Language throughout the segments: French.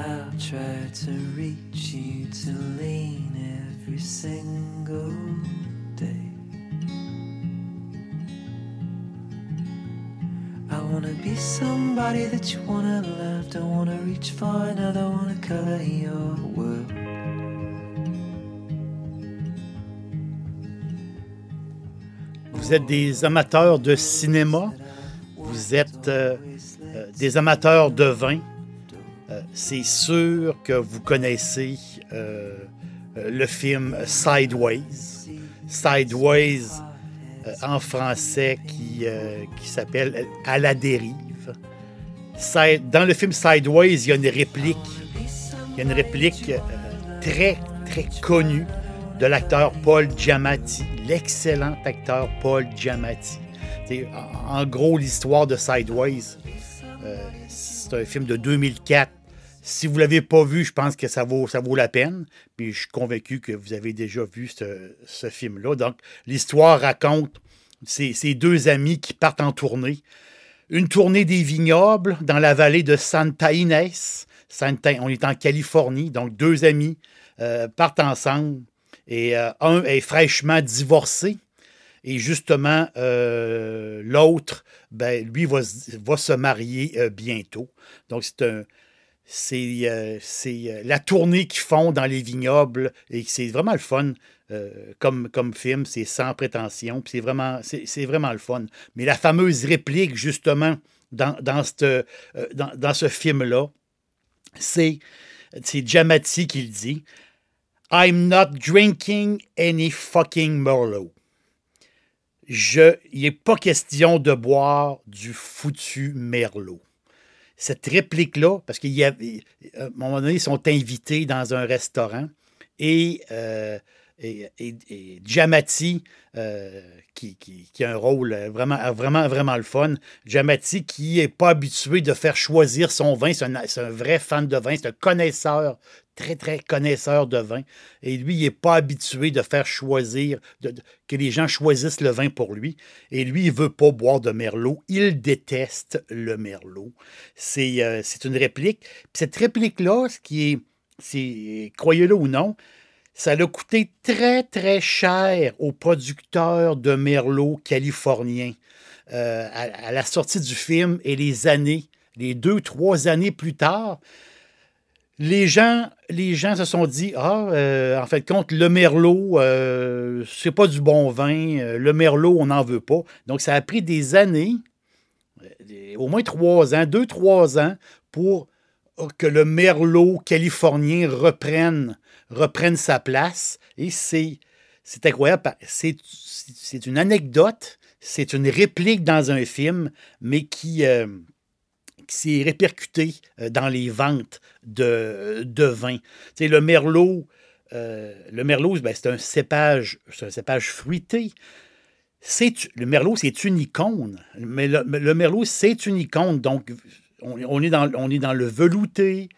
I'll try to reach you to lean every single day. I wanna be somebody that you wanna love. Don't wanna reach for another, wanna color your world. Vous êtes des amateurs de cinéma, vous êtes euh, euh, des amateurs de vin? C'est sûr que vous connaissez euh, euh, le film Sideways. Sideways euh, en français qui, qui s'appelle À la dérive. Dans le film Sideways, il y a une réplique. Il y a une réplique très, très connue de l'acteur Paul Giamatti, l'excellent acteur Paul Giamatti. En, gros, l'histoire de Sideways, c'est un film de 2004. Si vous ne l'avez pas vu, je pense que ça vaut, ça vaut la peine. Puis je suis convaincu que vous avez déjà vu ce, film-là. Donc, l'histoire raconte ces, ces deux amis qui partent en tournée. Une tournée des vignobles dans la vallée de Santa Inés. On est en Californie, donc deux amis euh, partent ensemble. Et euh, un est fraîchement divorcé. Et justement, euh, l'autre, ben, lui, va, se- marier bientôt. Donc, c'est un. C'est euh, euh, la tournée qu'ils font dans les vignobles et c'est vraiment le fun euh, comme, film. C'est sans prétention. puis C'est vraiment, le fun. Mais la fameuse réplique, justement, dans, dans, cette, ce film-là, c'est c'est qui le dit. I'm not drinking any fucking Merlot. Je, il n'est pas question de boire du foutu Merlot. Cette réplique-là, parce qu'à un moment donné, ils sont invités dans un restaurant et, euh, et, et- euh, qui, qui- qui a un rôle vraiment, vraiment, vraiment le fun, Giamatti qui n'est pas habitué de faire choisir son vin, c'est un, un vrai fan de vin, c'est un connaisseur, très, très connaisseur de vin. Et lui, il n'est pas habitué de faire choisir, de- que les gens choisissent le vin pour lui. Et lui, il ne veut pas boire de Merlot. Il déteste le Merlot. C'est euh, une réplique. Puis cette réplique-là, ce qui est, c'est, croyez-le ou non, ça a coûté très, très cher aux producteurs de Merlot californiens euh, à, la sortie du film et les années, les deux, trois années plus tard. Les gens, les gens se sont dit Ah, euh, en fait, compte, le Merlot, euh, c'est pas du bon vin. euh, Le Merlot, on n'en veut pas. Donc, ça a pris des années, au moins trois ans, deux, trois ans, pour que le Merlot californien reprenne, reprenne sa place. Et c'est, incroyable. C'est, c'est une anecdote, c'est une réplique dans un film, mais qui, euh, qui s'est répercutée euh, dans les ventes de, de vin. Le Merlot, euh, le Merlot, ben, c'est un cépage, c'est un cépage fruité. C'est, le Merlot, c'est une icône. Mais le, le Merlot, c'est une icône. Donc, on, est, dans, on est dans le velouté,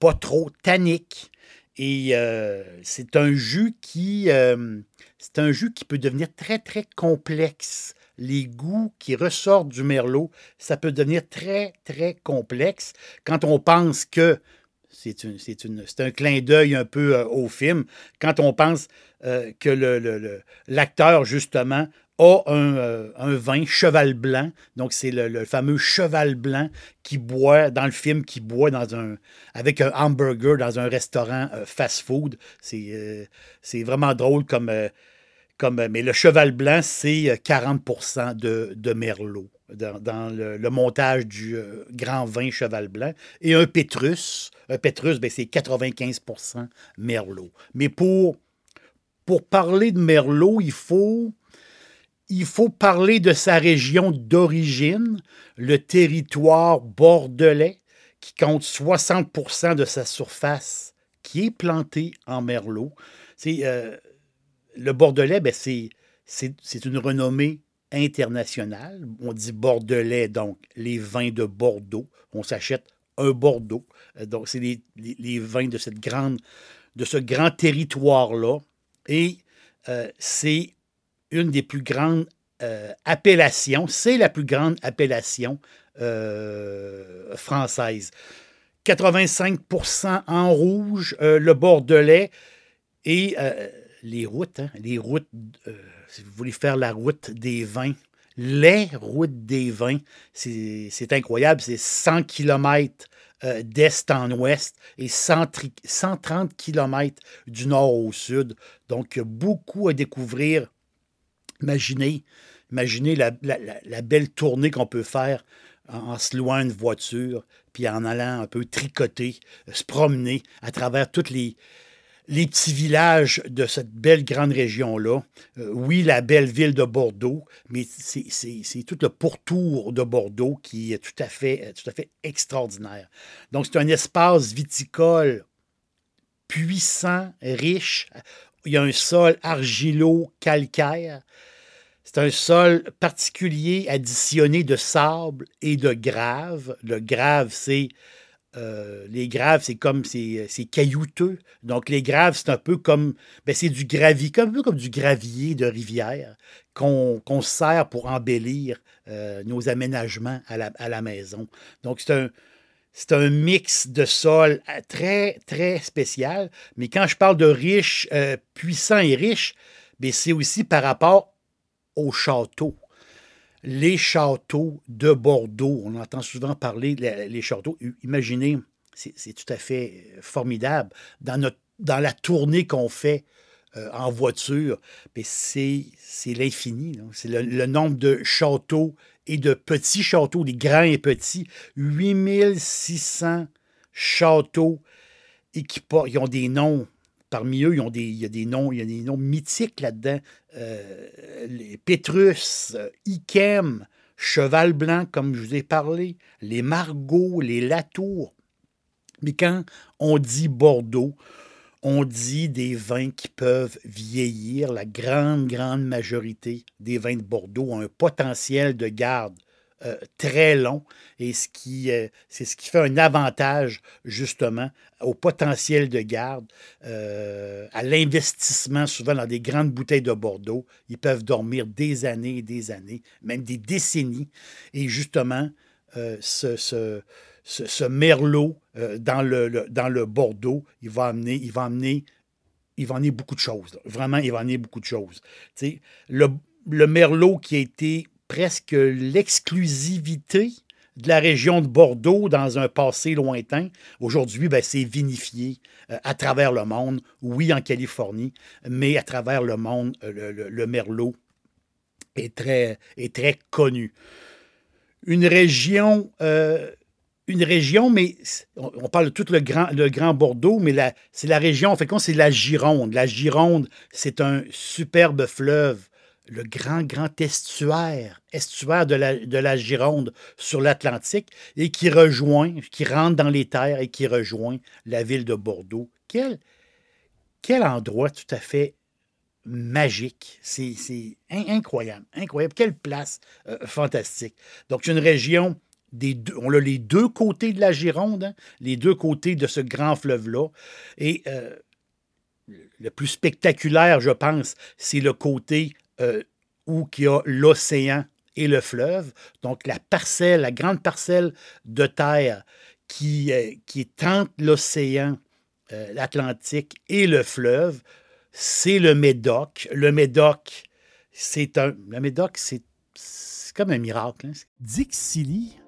pas trop tannique. Et euh, c'est un jus qui euh, c'est un jus qui peut devenir très, très complexe. Les goûts qui ressortent du merlot, ça peut devenir très, très complexe quand on pense que c'est un clin d'œil un peu euh, au film. Quand on pense que l'acteur, justement, a un, euh, un vin cheval blanc. Donc, c'est le, fameux cheval blanc qui boit, dans le film, qui boit dans un, avec un hamburger dans un restaurant euh, fast-food. C'est, euh, c'est vraiment drôle comme, comme. Mais le cheval blanc, c'est euh, 40 de, de Merlot dans, le, montage du grand vin cheval blanc. Et un Pétrus, un Pétrus, ben, c'est 95% Merlot. Mais pour, pour parler de Merlot, il faut il faut parler de sa région d'origine, le territoire bordelais, qui compte 60% de sa surface qui est plantée en merlot. Euh, le bordelais, ben c'est, c'est une renommée internationale. On dit bordelais, donc les vins de Bordeaux. On s'achète un Bordeaux. Euh, donc, c'est les, les, vins de, cette grande, de ce grand territoire-là. Et euh, c'est une des plus grandes euh, appellations. C'est la plus grande appellation française. 85% en rouge, le Bordelais. Et les routes, hein, les routes, si vous voulez faire la route des vins, les routes des vins, c'est incroyable, c'est 100 km euh, d'est en ouest et 130 km du nord au sud. Donc, beaucoup à découvrir. Imaginez, imaginez la, belle tournée qu'on peut faire en, se louant une voiture, puis en allant un peu tricoter, euh, se promener à travers toutes les, petits villages de cette belle grande région-là. Euh, oui, la belle ville de Bordeaux, mais c'est tout le pourtour de Bordeaux qui est tout à fait, tout à fait extraordinaire. Donc, c'est un espace viticole puissant, riche. Il y a un sol argilo-calcaire. C'est un sol particulier additionné de sable et de grave. Le grave, c'est euh, les graves, c'est comme c'est, caillouteux. Donc, les graves, c'est un peu comme ben, c'est du gravier, un peu comme du gravier de rivière qu'on, sert pour embellir euh, nos aménagements à la, maison. Donc, c'est un, c'est un mix de sol euh, très, très spécial. Mais quand je parle de riche, puissant et riche, c'est aussi par rapport au château les châteaux de Bordeaux. On entend souvent parler des châteaux. Imaginez, c'est tout à fait euh, formidable. Dans, la tournée qu'on fait euh, en voiture, c'est l'infini. C'est le, nombre de châteaux et de petits châteaux, des grands et petits. 8600 châteaux et qui, ils ont des noms Parmi eux, il y a des noms, il y a des noms mythiques là-dedans. Euh, les Pétrus, Ikem, Cheval Blanc, comme je vous ai parlé, les Margots, les Latours. Mais quand on dit Bordeaux, on dit des vins qui peuvent vieillir. La grande, grande majorité des vins de Bordeaux ont un potentiel de garde euh, très long et euh, c'est ce qui fait un avantage justement au potentiel de garde, euh, à l'investissement souvent dans des grandes bouteilles de Bordeaux. Ils peuvent dormir des années et des années, même des décennies. Et justement, ce, ce, merlot dans, le, dans le Bordeaux, il va amener, il va amener, il va amener beaucoup de choses. Vraiment, il va amener beaucoup de choses. le, le merlot qui a été presque l'exclusivité de la région de Bordeaux dans un passé lointain. Aujourd'hui, ben, c'est vinifié euh, à travers le monde, oui en Californie, mais à travers le monde, euh, le, Merlot est très, est très connu. Une région, euh, une région, mais on, parle de tout le grand, Bordeaux, mais c'est la région, en fait, c'est la Gironde. La Gironde, c'est un superbe fleuve le grand, grand estuaire, estuaire de la, de la Gironde sur l'Atlantique, et qui rejoint, qui rentre dans les terres et qui rejoint la ville de Bordeaux. Quel, endroit tout à fait magique. C'est incroyable, incroyable. Quelle place euh, fantastique. Donc, une région, on a les deux côtés de la Gironde, hein, les deux côtés de ce grand fleuve-là. Et euh, le plus spectaculaire, je pense, c'est le côté euh, où il y a l'océan et le fleuve. Donc, la parcelle, la grande parcelle de terre qui, euh, qui est entre l'océan, euh, l'Atlantique et le fleuve, c'est le Médoc. Le Médoc, c'est un. Le Médoc, c'est comme un miracle. Hein. Dixili,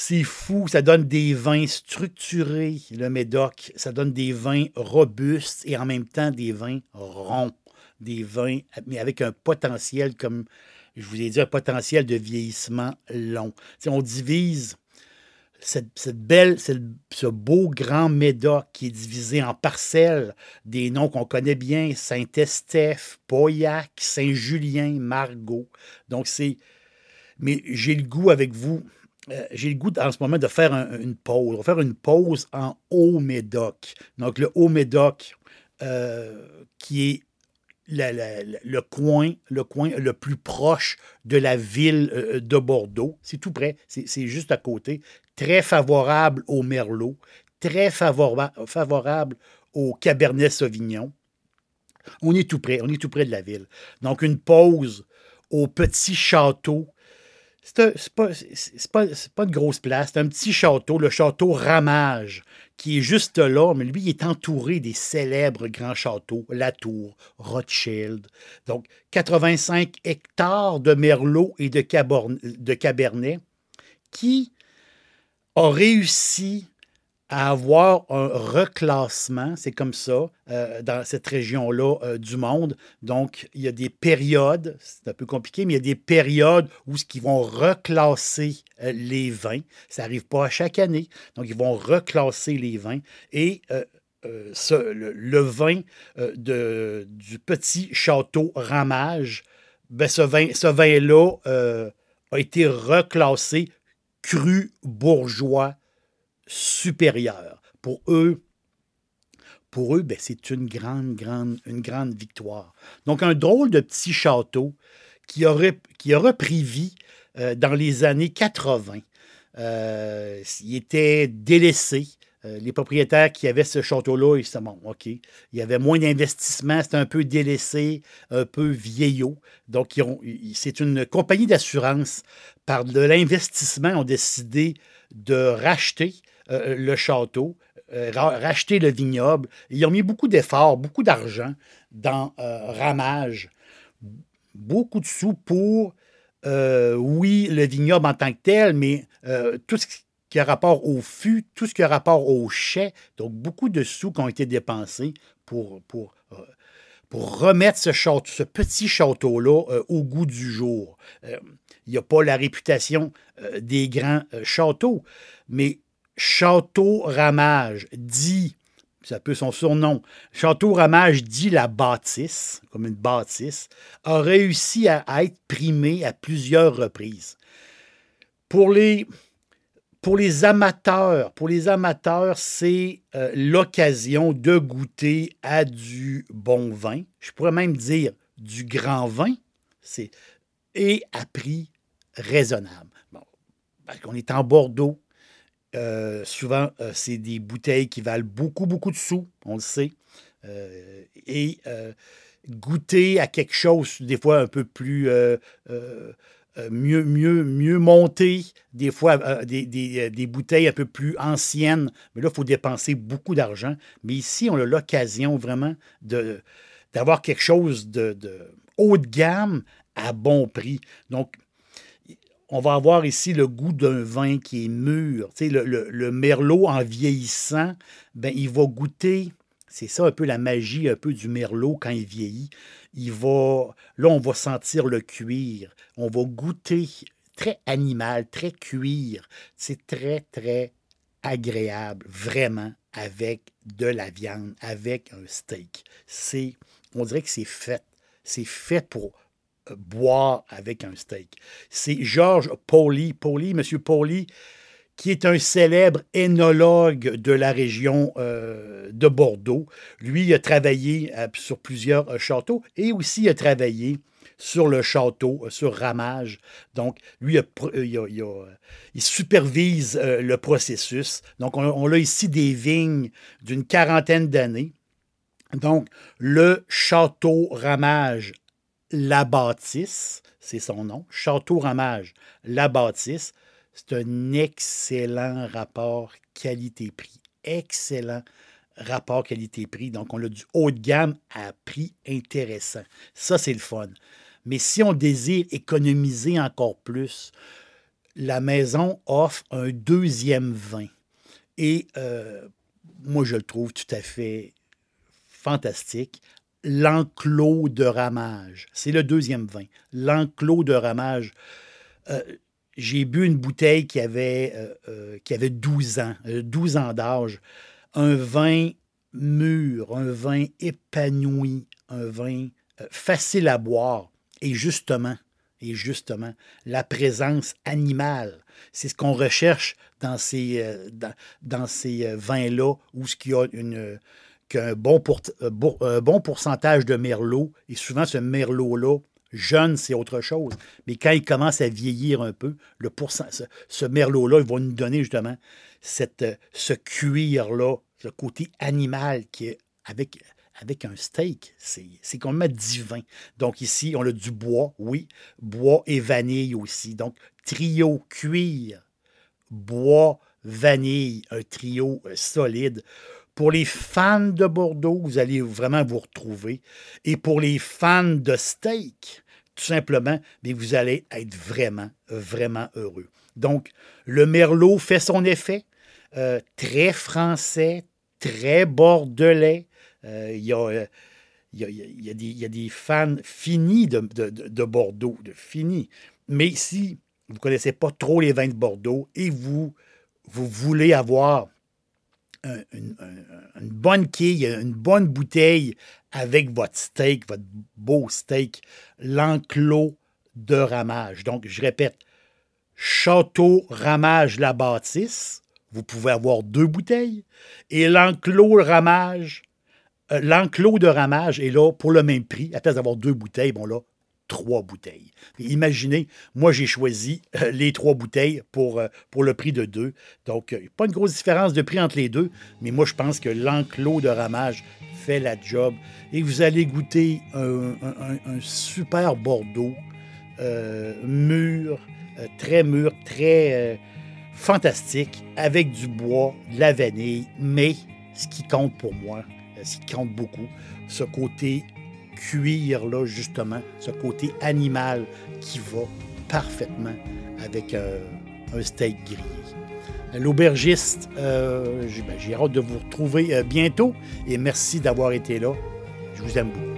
C'est fou, ça donne des vins structurés, le Médoc. Ça donne des vins robustes et en même temps des vins ronds. Des vins, mais avec un potentiel, comme je vous ai dit, un potentiel de vieillissement long. on divise cette, ce beau grand Médoc qui est divisé en parcelles, des noms qu'on connaît bien, Saint-Estèphe, Pauillac, Saint-Julien, Margot. Donc, c'est. Mais j'ai le goût avec vous, euh, j'ai le goût en ce moment de faire une pause. On va faire une pause en Haut-Médoc. Donc, le Haut-Médoc, euh, qui est le, coin, le coin le plus proche de la ville euh, de Bordeaux. C'est tout près, c'est juste à côté très favorable au Merlot, très favorable au Cabernet Sauvignon. On est tout près, on est tout près de la ville. Donc, une pause au petit château. C'est pas, pas, pas, une grosse place, c'est un petit château, le château Ramage, qui est juste là, mais lui, il est entouré des célèbres grands châteaux, La Tour, Rothschild. Donc, 85 hectares de Merlot et de, de Cabernet qui a réussi à avoir un reclassement, c'est comme ça, euh, dans cette région-là euh, du monde. Donc, il y a des périodes, c'est un peu compliqué, mais il y a des périodes où qu'ils vont reclasser euh, les vins. Ça n'arrive pas à chaque année. Donc, ils vont reclasser les vins. Et le, vin de, du petit château Ramage, ben, ce vin-là ce vin a été reclassé cru bourgeois supérieur. Pour eux, pour eux, ben, c'est une grande, grande, une grande victoire. Donc, un drôle de petit château qui aurait, qui pris vie euh, dans les années 80. Euh, il était délaissé. Euh, les propriétaires qui avaient ce château-là, ils disaient, bon, OK, il y avait moins d'investissement, c'était un peu délaissé, un peu vieillot. Donc, c'est une compagnie d'assurance, par de l'investissement, ont décidé de racheter euh, le château, euh, racheter le vignoble. Ils ont mis beaucoup d'efforts, beaucoup d'argent dans Ramage, beaucoup de sous pour, oui, le vignoble en tant que tel, mais tout ce qui a rapport au fût, tout ce qui a rapport au chai. Donc, beaucoup de sous qui ont été dépensés pour, pour, euh, pour remettre ce, château, ce petit château-là euh, au goût du jour. Euh, il n'y a pas la réputation des grands châteaux, mais Château Ramage dit, ça peut son surnom, Château Ramage dit la bâtisse, comme une bâtisse, a réussi à être primé à plusieurs reprises. Pour les, amateurs, pour les amateurs, c'est euh, l'occasion de goûter à du bon vin. Je pourrais même dire du grand vin. C'est et à prix raisonnable. Bon, parce qu'on est en Bordeaux. Euh, souvent, euh, c'est des bouteilles qui valent beaucoup, beaucoup de sous, on le sait. et goûter à quelque chose, des fois un peu plus euh, mieux, mieux, mieux monter, des fois euh, des, bouteilles un peu plus anciennes. Mais là, il faut dépenser beaucoup d'argent. Mais ici, on a l'occasion vraiment de, d'avoir quelque chose de, haut de gamme à bon prix. Donc, on va avoir ici le goût d'un vin qui est mûr. Tu le, merlot, en vieillissant, ben, il va goûter, c'est ça un peu la magie un peu du merlot quand il vieillit il va, là, on va sentir le cuir, on va goûter très animal, très cuir. C'est très, très agréable, vraiment, avec de la viande, avec un steak. C'est, on dirait que c'est fait. C'est fait pour boire avec un steak. C'est Georges Pauli. Pauli, Monsieur Pauli, qui est un célèbre énologue de la région euh, de Bordeaux. Lui a travaillé euh, sur plusieurs euh, châteaux et aussi a travaillé sur le château, sur Ramage. Donc, lui, il, supervise le processus. Donc, on, on a ici des vignes d'une quarantaine d'années. Donc, le château Ramage La Bâtisse, c'est son nom, château Ramage La Bâtisse, c'est un excellent rapport qualité-prix. Excellent rapport qualité-prix. Donc, on a du haut de gamme à prix intéressant. Ça, c'est le fun. Mais si on désire économiser encore plus, la maison offre un deuxième vin. Et euh, moi, je le trouve tout à fait fantastique. L'enclos de ramage. C'est le deuxième vin. L'enclos de ramage. Euh, j'ai bu une bouteille qui avait, euh, euh, qui avait 12 ans, 12 ans d'âge. Un vin mûr, un vin épanoui, un vin facile à boire. Et justement, et justement, la présence animale. C'est ce qu'on recherche dans ces, dans, ces vins-là, où ce qu'il y a une, qu'un bon, euh, euh, bon pourcentage de merlot, et souvent ce merlot-là, jeune, c'est autre chose. Mais quand il commence à vieillir un peu, le ce, merlot-là, il va nous donner justement cette, euh, ce cuir-là, ce côté animal qui est avec, avec un steak. C'est complètement divin. Donc ici, on a du bois, oui, bois et vanille aussi. Donc trio cuir, bois, vanille, un trio solide. Pour les fans de Bordeaux, vous allez vraiment vous retrouver. Et pour les fans de steak, tout simplement, mais vous allez être vraiment, vraiment heureux. Donc, le Merlot fait son effet. Euh, très français, très bordelais. Il, y a, des, fans finis de, de, Bordeaux, de finis. Mais si vous ne connaissez pas trop les vins de Bordeaux et vous, vous voulez avoir une, bonne quille, une bonne bouteille avec votre steak, votre beau steak, l'enclos de ramage. Donc, je répète, Château Ramage La Bâtisse, vous pouvez avoir deux bouteilles, et l'enclos ramage, euh, l'enclos de ramage est là pour le même prix. À place d'avoir deux bouteilles, bon là, trois bouteilles. imaginez, moi j'ai choisi euh, les trois bouteilles pour, euh, pour le prix de deux. Donc, euh, pas une grosse différence de prix entre les deux, mais moi je pense que l'enclos de ramage fait la job. Et vous allez goûter un, super Bordeaux, mûr, très mûr, très fantastique, avec du bois, de la vanille, mais ce qui compte pour moi, ce qui compte beaucoup, ce côté cuir, là, justement, ce côté animal qui va parfaitement avec euh, un steak grillé. L'aubergiste, euh, ben, j'ai hâte de vous retrouver euh, bientôt et merci d'avoir été là. Je vous aime beaucoup.